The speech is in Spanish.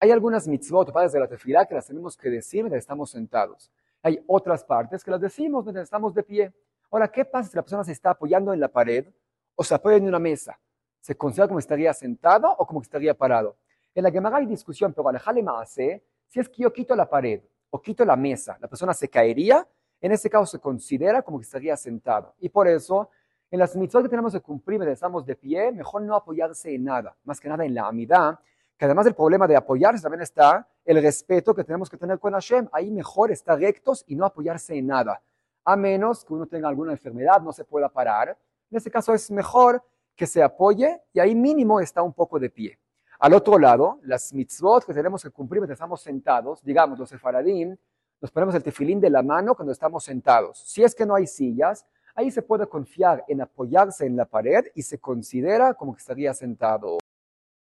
Hay algunas mitzvot partes de la tefilá que las tenemos que decir mientras estamos sentados. Hay otras partes que las decimos mientras estamos de pie. Ahora, ¿qué pasa si la persona se está apoyando en la pared o se apoya en una mesa? ¿Se considera como estaría sentado o como estaría parado? En la Gemara hay discusión, pero alejale hace si es que yo quito la pared o quito la mesa, la persona se caería, en ese caso se considera como que estaría sentado. Y por eso, en las mitzvot que tenemos que cumplir estamos de pie, mejor no apoyarse en nada, más que nada en la amidad, que además del problema de apoyarse también está el respeto que tenemos que tener con Hashem. Ahí mejor estar rectos y no apoyarse en nada, a menos que uno tenga alguna enfermedad, no se pueda parar. En ese caso es mejor que se apoye y ahí mínimo está un poco de pie. Al otro lado, las mitzvot que tenemos que cumplir mientras estamos sentados, digamos los sefaradim, nos ponemos el tefilín de la mano cuando estamos sentados. Si es que no hay sillas, ahí se puede confiar en apoyarse en la pared y se considera como que estaría sentado.